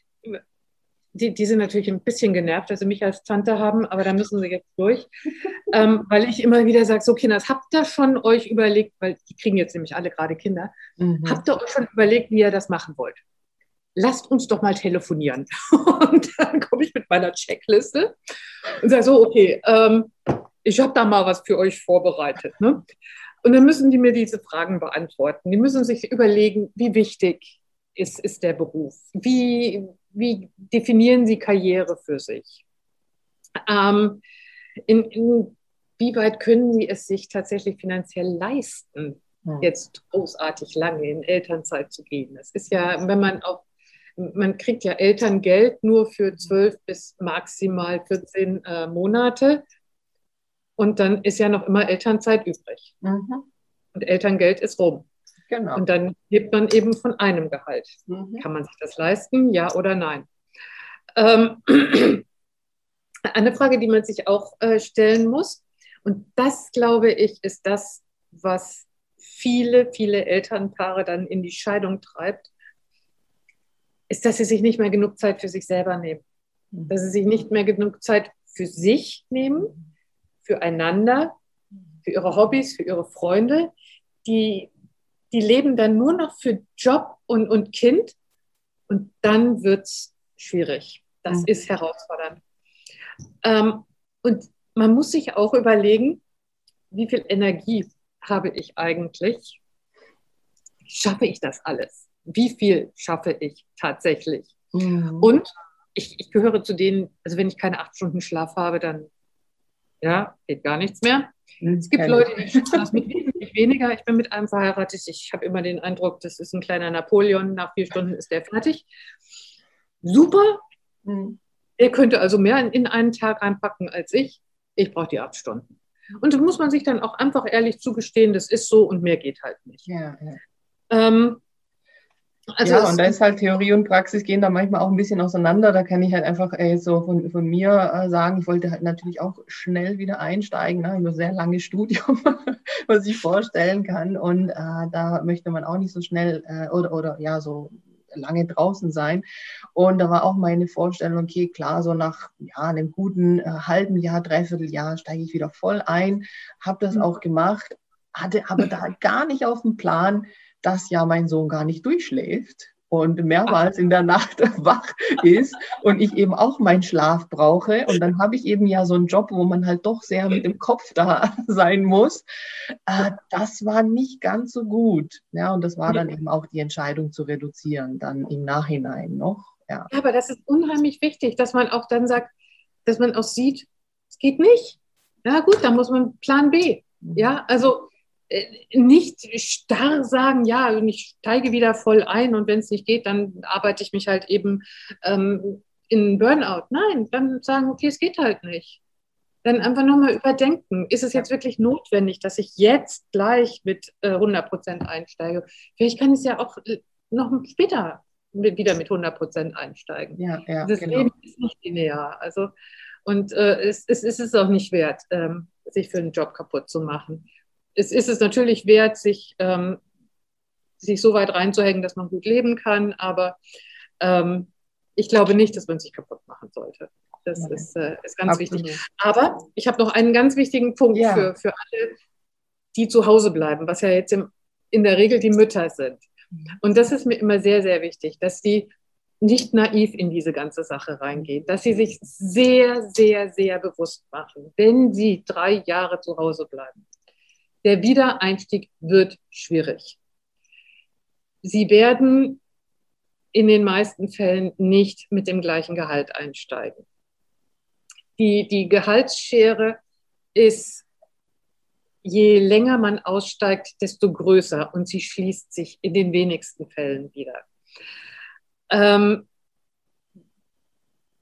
die, die sind natürlich ein bisschen genervt, dass sie mich als Tante haben, aber da müssen sie jetzt durch. *laughs* ähm, weil ich immer wieder sage, so Kinder, habt ihr schon euch überlegt, weil die kriegen jetzt nämlich alle gerade Kinder, mhm. habt ihr euch schon überlegt, wie ihr das machen wollt? Lasst uns doch mal telefonieren. *laughs* und dann komme ich mit meiner Checkliste und sage so, okay, ähm, ich habe da mal was für euch vorbereitet. Ne? Und dann müssen die mir diese Fragen beantworten. Die müssen sich überlegen, wie wichtig ist, ist der Beruf? Wie, wie definieren Sie Karriere für sich? Ähm, in, inwieweit können Sie es sich tatsächlich finanziell leisten, ja. jetzt großartig lange in Elternzeit zu gehen? Das ist ja, wenn man auch, man kriegt ja Elterngeld nur für zwölf bis maximal 14 äh, Monate. Und dann ist ja noch immer Elternzeit übrig. Mhm. Und Elterngeld ist rum. Genau. Und dann lebt man eben von einem Gehalt. Mhm. Kann man sich das leisten, ja oder nein? Ähm, *clears throat* eine Frage, die man sich auch äh, stellen muss, und das, glaube ich, ist das, was viele, viele Elternpaare dann in die Scheidung treibt, ist, dass sie sich nicht mehr genug Zeit für sich selber nehmen. Mhm. Dass sie sich nicht mehr genug Zeit für sich nehmen, füreinander, für ihre Hobbys, für ihre Freunde. Die die leben dann nur noch für Job und, und Kind und dann wird es schwierig. Das mhm. ist herausfordernd. Ähm, und man muss sich auch überlegen, wie viel Energie habe ich eigentlich? Schaffe ich das alles? Wie viel schaffe ich tatsächlich? Mhm. Und ich, ich gehöre zu denen, also wenn ich keine acht Stunden Schlaf habe, dann ja, geht gar nichts mehr. Es gibt Leute, die *laughs* schaffen das mit deutlich weniger. Ich bin mit einem verheiratet. Ich habe immer den Eindruck, das ist ein kleiner Napoleon. Nach vier Stunden ist der fertig. Super. Mhm. Er könnte also mehr in, in einen Tag reinpacken als ich. Ich brauche die acht Stunden. Und das muss man sich dann auch einfach ehrlich zugestehen, das ist so und mehr geht halt nicht. Ja, ja. Ähm, also ja, und da ist halt Theorie und Praxis gehen da manchmal auch ein bisschen auseinander. Da kann ich halt einfach äh, so von, von mir äh, sagen, ich wollte halt natürlich auch schnell wieder einsteigen. Ne? Über sehr langes Studium, *laughs* was ich vorstellen kann. Und äh, da möchte man auch nicht so schnell äh, oder, oder ja, so lange draußen sein. Und da war auch meine Vorstellung, okay, klar, so nach ja, einem guten äh, halben Jahr, dreiviertel Jahr steige ich wieder voll ein, habe das mhm. auch gemacht, hatte aber da gar nicht auf dem Plan, dass ja mein Sohn gar nicht durchschläft und mehrmals in der Nacht *laughs* wach ist und ich eben auch meinen Schlaf brauche. Und dann habe ich eben ja so einen Job, wo man halt doch sehr mit dem Kopf da *laughs* sein muss. Äh, das war nicht ganz so gut. Ja, und das war dann eben auch die Entscheidung zu reduzieren, dann im Nachhinein noch. Ja. ja, aber das ist unheimlich wichtig, dass man auch dann sagt, dass man auch sieht, es geht nicht. Ja, gut, dann muss man Plan B. Ja, also nicht starr sagen, ja, und ich steige wieder voll ein und wenn es nicht geht, dann arbeite ich mich halt eben ähm, in Burnout. Nein, dann sagen, okay, es geht halt nicht. Dann einfach nochmal überdenken, ist es jetzt wirklich notwendig, dass ich jetzt gleich mit äh, 100 Prozent einsteige? Vielleicht kann es ja auch äh, noch später wieder mit 100 Prozent einsteigen. Ja, ja, das genau. Leben ist nicht linear. Also, und äh, es, es, ist es auch nicht wert, ähm, sich für einen Job kaputt zu machen es ist es natürlich wert, sich, ähm, sich so weit reinzuhängen, dass man gut leben kann, aber ähm, ich glaube nicht, dass man sich kaputt machen sollte. Das ja. ist, äh, ist ganz Absolut. wichtig. Aber ich habe noch einen ganz wichtigen Punkt ja. für, für alle, die zu Hause bleiben, was ja jetzt im, in der Regel die Mütter sind. Und das ist mir immer sehr, sehr wichtig, dass die nicht naiv in diese ganze Sache reingehen, dass sie sich sehr, sehr, sehr bewusst machen, wenn sie drei Jahre zu Hause bleiben, der Wiedereinstieg wird schwierig. Sie werden in den meisten Fällen nicht mit dem gleichen Gehalt einsteigen. Die, die Gehaltsschere ist, je länger man aussteigt, desto größer und sie schließt sich in den wenigsten Fällen wieder. Ähm,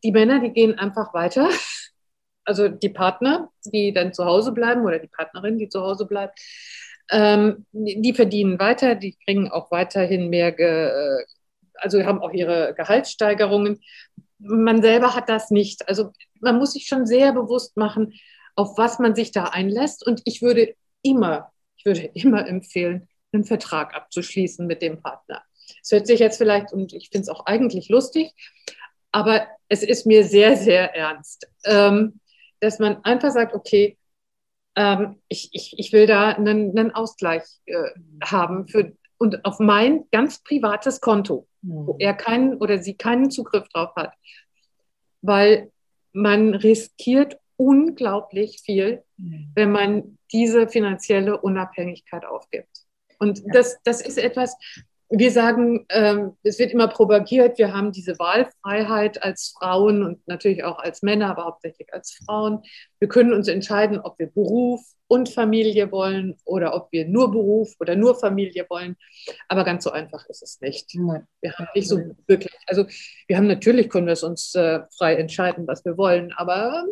die Männer, die gehen einfach weiter also die Partner, die dann zu Hause bleiben oder die Partnerin, die zu Hause bleibt, ähm, die verdienen weiter, die kriegen auch weiterhin mehr, ge, also haben auch ihre Gehaltssteigerungen. Man selber hat das nicht. Also man muss sich schon sehr bewusst machen, auf was man sich da einlässt. Und ich würde immer, ich würde immer empfehlen, einen Vertrag abzuschließen mit dem Partner. Es hört sich jetzt vielleicht, und ich finde es auch eigentlich lustig, aber es ist mir sehr, sehr ernst. Ähm, dass man einfach sagt, okay, ähm, ich, ich, ich will da einen, einen Ausgleich äh, haben für, und auf mein ganz privates Konto, mhm. wo er keinen oder sie keinen Zugriff drauf hat. Weil man riskiert unglaublich viel, mhm. wenn man diese finanzielle Unabhängigkeit aufgibt. Und das, das ist etwas, wir sagen, ähm, es wird immer propagiert, wir haben diese Wahlfreiheit als Frauen und natürlich auch als Männer, aber hauptsächlich als Frauen. Wir können uns entscheiden, ob wir Beruf und Familie wollen oder ob wir nur Beruf oder nur Familie wollen. Aber ganz so einfach ist es nicht. Wir haben nicht so wirklich, also wir haben natürlich, können wir es uns äh, frei entscheiden, was wir wollen, aber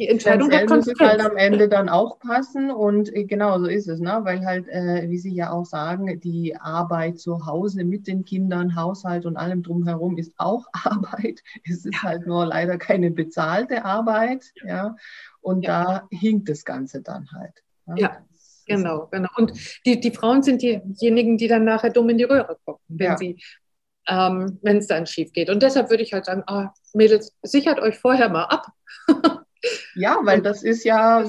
die Entscheidung hat muss halt am Ende dann auch passen und äh, genau so ist es, ne? weil halt, äh, wie Sie ja auch sagen, die Arbeit zu Hause mit den Kindern, Haushalt und allem drumherum ist auch *laughs* Arbeit. Es ist ja. halt nur leider keine bezahlte Arbeit, ja, und ja. da hinkt das Ganze dann halt. Ja. ja. Genau, genau. Und die, die Frauen sind diejenigen, die dann nachher dumm in die Röhre gucken, wenn sie ähm, wenn es dann schief geht. Und deshalb würde ich halt sagen, ah, Mädels, sichert euch vorher mal ab. *laughs* Ja, weil das ist ja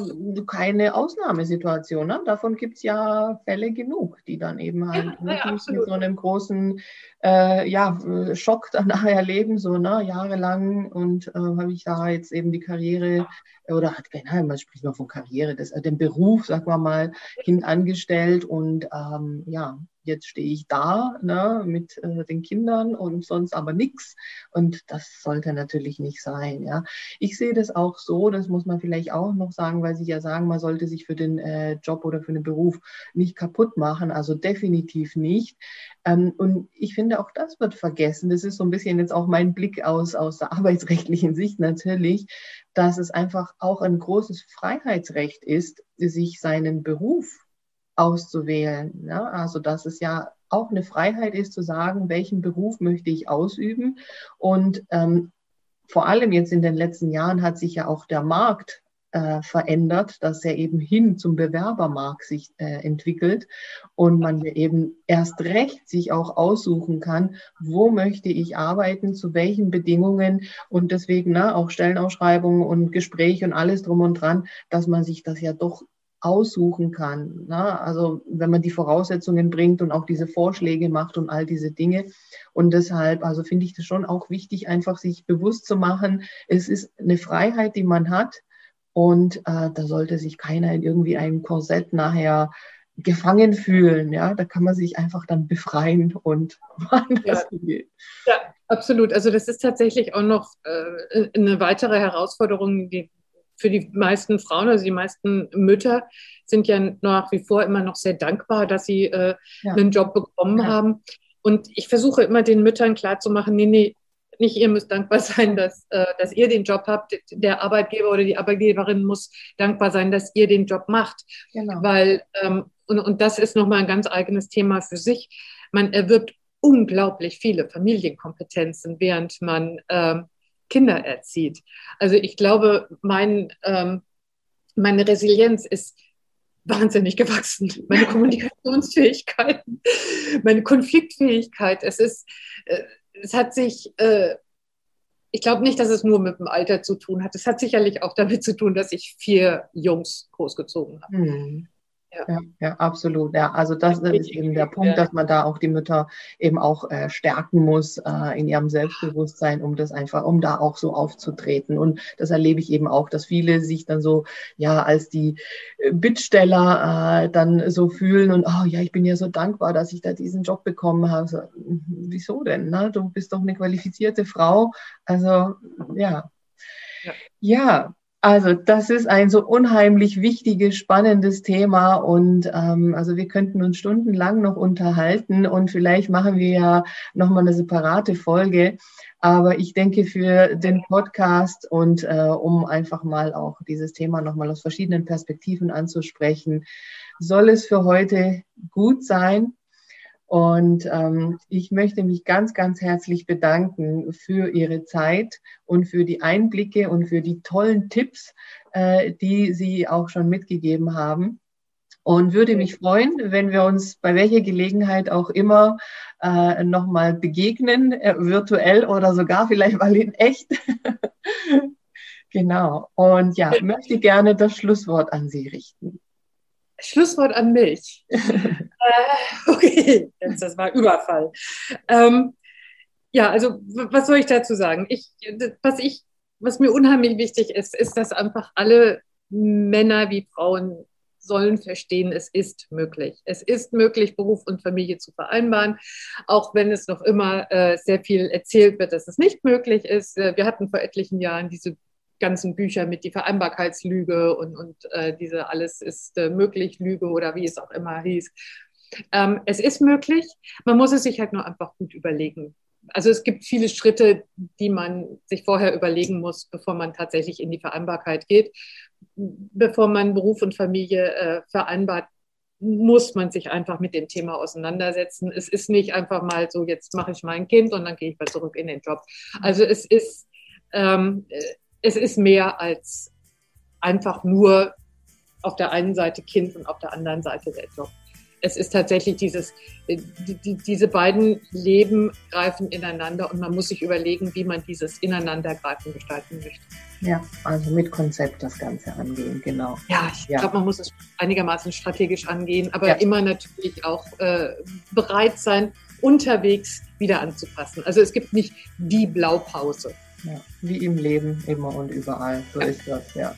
keine Ausnahmesituation. Ne? Davon gibt es ja Fälle genug, die dann eben halt ja, ja, mit so einem großen äh, ja, Schock dann *laughs* nachher leben, so ne, jahrelang. Und äh, habe ich da jetzt eben die Karriere oder hat keine, man spricht mal von Karriere, das, äh, den Beruf, sagen wir mal, hintangestellt und ähm, ja, jetzt stehe ich da ne, mit äh, den Kindern und sonst aber nichts. Und das sollte natürlich nicht sein. Ja. Ich sehe das auch so, das muss man vielleicht auch noch sagen, weil Sie ja sagen, man sollte sich für den äh, Job oder für den Beruf nicht kaputt machen. Also definitiv nicht. Ähm, und ich finde, auch das wird vergessen. Das ist so ein bisschen jetzt auch mein Blick aus, aus der *laughs* arbeitsrechtlichen Sicht natürlich, dass es einfach auch ein großes Freiheitsrecht ist, sich seinen Beruf auszuwählen. Ja? Also, dass es ja auch eine Freiheit ist zu sagen, welchen Beruf möchte ich ausüben. Und ähm, vor allem jetzt in den letzten Jahren hat sich ja auch der Markt äh, verändert, dass er eben hin zum Bewerbermarkt sich äh, entwickelt und man eben erst recht sich auch aussuchen kann, wo möchte ich arbeiten, zu welchen Bedingungen und deswegen na, auch Stellenausschreibungen und Gespräche und alles drum und dran, dass man sich das ja doch aussuchen kann. Na? Also wenn man die Voraussetzungen bringt und auch diese Vorschläge macht und all diese Dinge. Und deshalb, also finde ich das schon auch wichtig, einfach sich bewusst zu machen, es ist eine Freiheit, die man hat. Und äh, da sollte sich keiner in irgendwie einem Korsett nachher gefangen fühlen. Ja, da kann man sich einfach dann befreien und *laughs* woanders ja. hingehen. Ja, absolut. Also das ist tatsächlich auch noch äh, eine weitere Herausforderung, die für die meisten Frauen, also die meisten Mütter, sind ja nach wie vor immer noch sehr dankbar, dass sie äh, ja. einen Job bekommen ja. haben. Und ich versuche immer den Müttern klarzumachen, nee, nee, nicht ihr müsst dankbar *laughs* sein, dass, äh, dass ihr den Job habt. Der Arbeitgeber oder die Arbeitgeberin muss dankbar sein, dass ihr den Job macht. Genau. Weil, ähm, und, und das ist nochmal ein ganz eigenes Thema für sich. Man erwirbt unglaublich viele Familienkompetenzen, während man ähm, Kinder erzieht. Also ich glaube, mein, ähm, meine Resilienz ist wahnsinnig gewachsen. Meine *laughs* Kommunikationsfähigkeiten, meine Konfliktfähigkeit. Es ist, äh, es hat sich, äh, ich glaube nicht, dass es nur mit dem Alter zu tun hat. Es hat sicherlich auch damit zu tun, dass ich vier Jungs großgezogen habe. Mhm. Ja. ja. Ja, absolut. Ja, also das ist eben der Punkt, dass man da auch die Mütter eben auch äh, stärken muss äh, in ihrem Selbstbewusstsein, um das einfach, um da auch so aufzutreten. Und das erlebe ich eben auch, dass viele sich dann so, ja, als die äh, Bittsteller äh, dann so fühlen und, oh ja, ich bin ja so dankbar, dass ich da diesen Job bekommen habe. So, hm, wieso denn? Ne? Du bist doch eine qualifizierte Frau. Also, ja. Ja, ja also das ist ein so unheimlich wichtiges, spannendes Thema und ähm, also wir könnten uns stundenlang noch unterhalten und vielleicht machen wir ja nochmal eine separate Folge. Aber ich denke für den Podcast und äh, um einfach mal auch dieses Thema nochmal aus verschiedenen Perspektiven anzusprechen, soll es für heute gut sein. Und ähm, ich möchte mich ganz, ganz herzlich bedanken für Ihre Zeit und für die Einblicke und für die tollen Tipps, äh, die Sie auch schon mitgegeben haben. Und würde mich freuen, wenn wir uns bei welcher Gelegenheit auch immer äh, nochmal begegnen, äh, virtuell oder sogar vielleicht mal in echt. *laughs* genau. Und ja, möchte gerne das Schlusswort an Sie richten. Schlusswort an mich. *laughs* äh, okay, jetzt, das war Überfall. Ähm, ja, also was soll ich dazu sagen? Ich, was, ich, was mir unheimlich wichtig ist, ist, dass einfach alle Männer wie Frauen sollen verstehen, es ist möglich. Es ist möglich, Beruf und Familie zu vereinbaren, auch wenn es noch immer äh, sehr viel erzählt wird, dass es nicht möglich ist. Äh, wir hatten vor etlichen Jahren diese ganzen Bücher mit die Vereinbarkeitslüge und, und äh, diese alles ist äh, möglich Lüge oder wie es auch immer hieß. Ähm, es ist möglich, man muss es sich halt nur einfach gut überlegen. Also es gibt viele Schritte, die man sich vorher überlegen muss, bevor man tatsächlich in die Vereinbarkeit geht. Bevor man Beruf und Familie äh, vereinbart, muss man sich einfach mit dem Thema auseinandersetzen. Es ist nicht einfach mal so, jetzt mache ich mein Kind und dann gehe ich mal zurück in den Job. Also es ist, ähm, es ist mehr als einfach nur auf der einen Seite Kind und auf der anderen Seite der Job. Es ist tatsächlich dieses, die, die, diese beiden Leben greifen ineinander und man muss sich überlegen, wie man dieses Ineinandergreifen gestalten möchte. Ja, also mit Konzept das Ganze angehen, genau. Ja, ich ja. glaube, man muss es einigermaßen strategisch angehen, aber ja. immer natürlich auch äh, bereit sein, unterwegs wieder anzupassen. Also es gibt nicht die Blaupause. Ja, wie im Leben immer und überall. So ja. ist das, ja.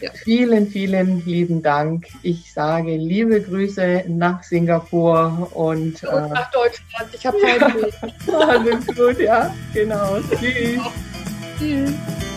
Ja. Vielen, vielen lieben Dank. Ich sage liebe Grüße nach Singapur und, und äh, nach Deutschland. Ich habe Heimweh. *laughs* Alles gut, ja, genau. *laughs* Tschüss. Tschüss.